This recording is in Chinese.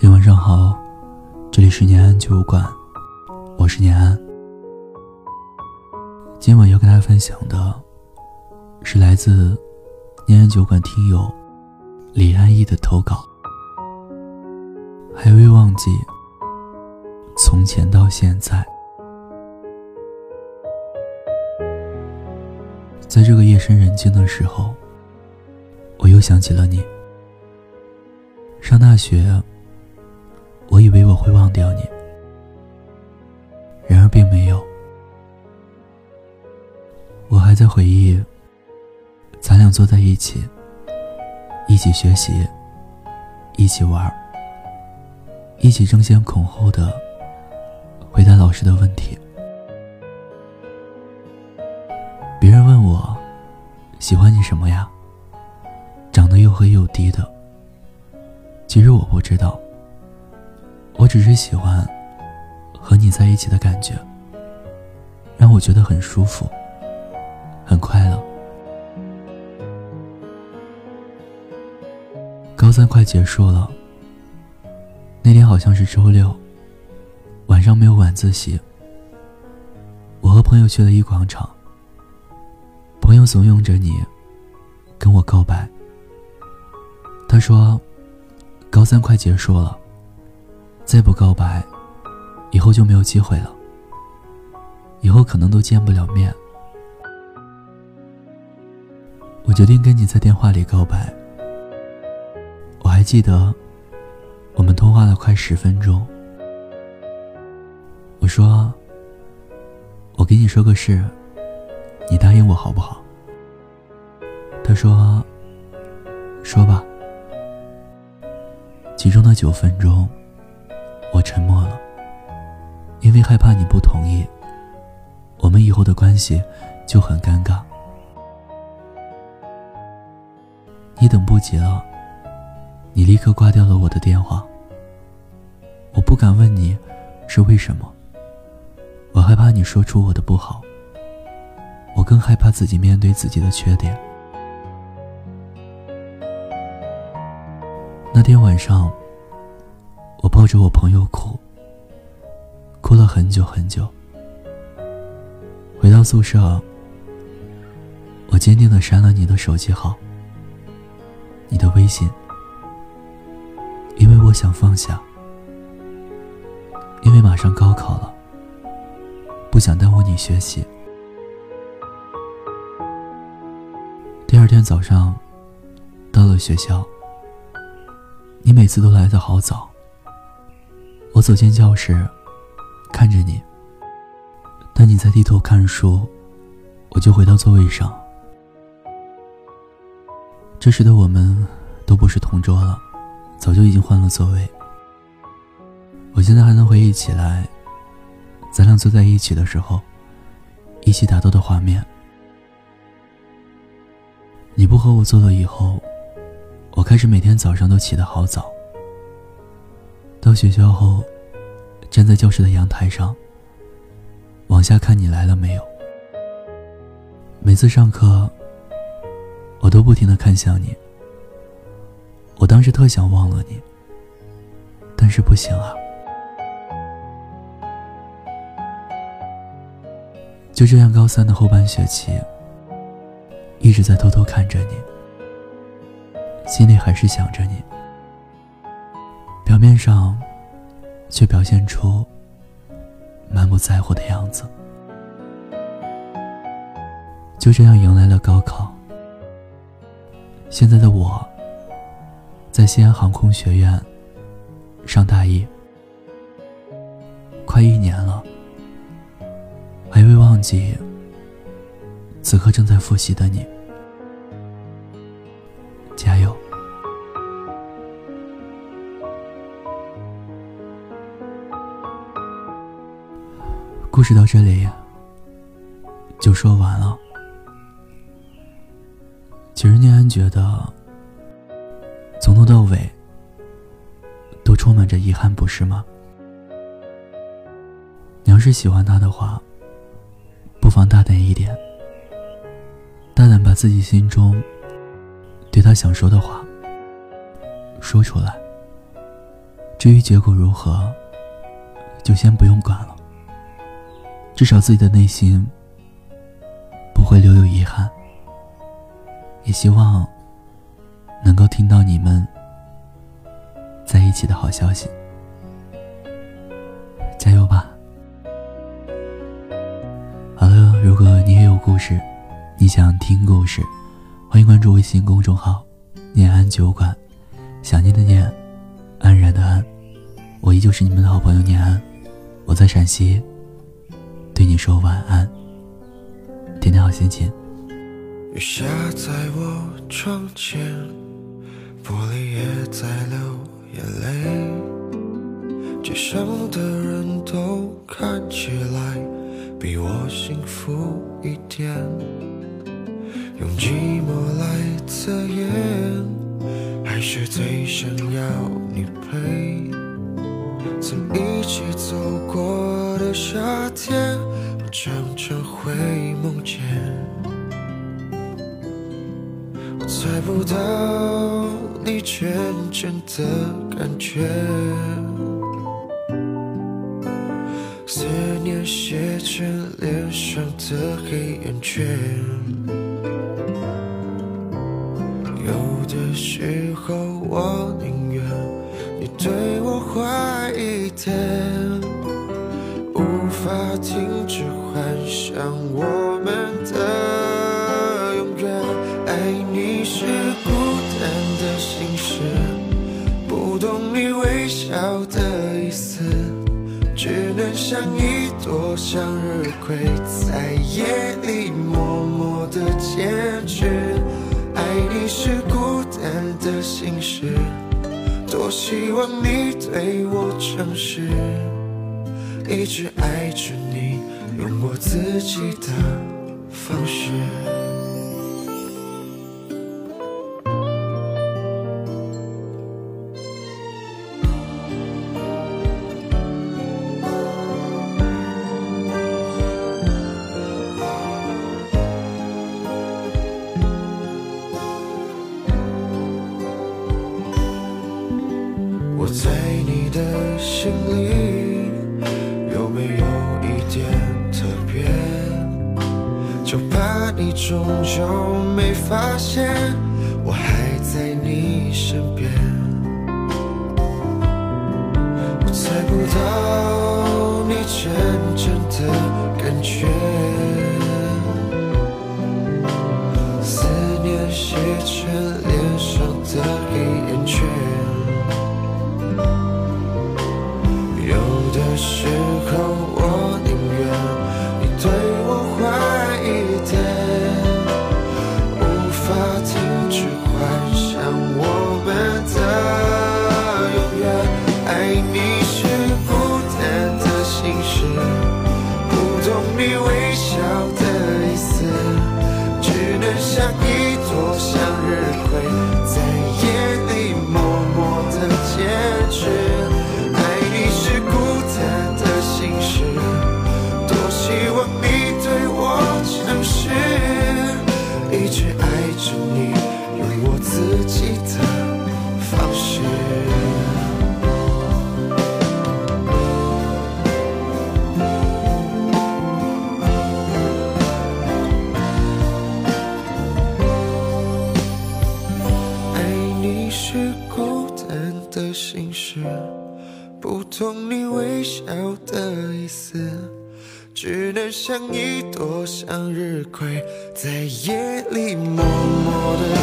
嘿，晚上好，这里是念安酒馆，我是念安。今晚要跟大家分享的，是来自念安酒馆听友李安逸的投稿。还未忘记从前到现在，在这个夜深人静的时候，我又想起了你。上大学。我以为我会忘掉你，然而并没有。我还在回忆，咱俩坐在一起，一起学习，一起玩，一起争先恐后的回答老师的问题。别人问我，喜欢你什么呀？长得又黑又低的。其实我不知道。我只是喜欢和你在一起的感觉，让我觉得很舒服，很快乐。高三快结束了，那天好像是周六，晚上没有晚自习，我和朋友去了一广场。朋友怂恿着你跟我告白，他说：“高三快结束了。”再不告白，以后就没有机会了。以后可能都见不了面。我决定跟你在电话里告白。我还记得，我们通话了快十分钟。我说：“我给你说个事，你答应我好不好？”他说：“说吧。”其中的九分钟。我沉默了，因为害怕你不同意，我们以后的关系就很尴尬。你等不及了，你立刻挂掉了我的电话。我不敢问你，是为什么？我害怕你说出我的不好，我更害怕自己面对自己的缺点。那天晚上。抱着我朋友哭，哭了很久很久。回到宿舍，我坚定的删了你的手机号，你的微信，因为我想放下，因为马上高考了，不想耽误你学习。第二天早上，到了学校，你每次都来的好早。我走进教室，看着你。当你在低头看书，我就回到座位上。这时的我们都不是同桌了，早就已经换了座位。我现在还能回忆起来，咱俩坐在一起的时候，一起打斗的画面。你不和我坐了以后，我开始每天早上都起得好早。到学校后，站在教室的阳台上，往下看你来了没有。每次上课，我都不停的看向你。我当时特想忘了你，但是不行啊。就这样，高三的后半学期，一直在偷偷看着你，心里还是想着你。表面上，却表现出满不在乎的样子。就这样迎来了高考。现在的我，在西安航空学院上大一，快一年了，还未忘记此刻正在复习的你。故事到这里就说完了。其实念安觉得，从头到尾都充满着遗憾，不是吗？你要是喜欢他的话，不妨大胆一点，大胆把自己心中对他想说的话说出来，至于结果如何，就先不用管了。至少自己的内心不会留有遗憾。也希望能够听到你们在一起的好消息。加油吧！好了，如果你也有故事，你想听故事，欢迎关注微信公众号“念安酒馆”，想念的念，安然的安，我依旧是你们的好朋友念安，我在陕西，你说晚安，天天好心情。雨下在我窗前，玻璃也在流眼泪，街上的人都看起来比我幸福一点，用寂寞来测验，还是最想要你陪。曾一起走过的夏天，常常会梦见。我猜不到你真正的感觉，思念写成脸上的黑眼圈。有的时候我宁愿你对我坏一点，想我们的永远。爱你是孤单的心事，不懂你微笑的意思，只能像一朵向日葵，在夜里默默的坚持。爱你是孤单的心事，多希望你对我诚实，一直爱着你，用我自己的方式。就没发现，我还在你身边。我猜不到你真爱你像一朵向日葵，在夜里默默的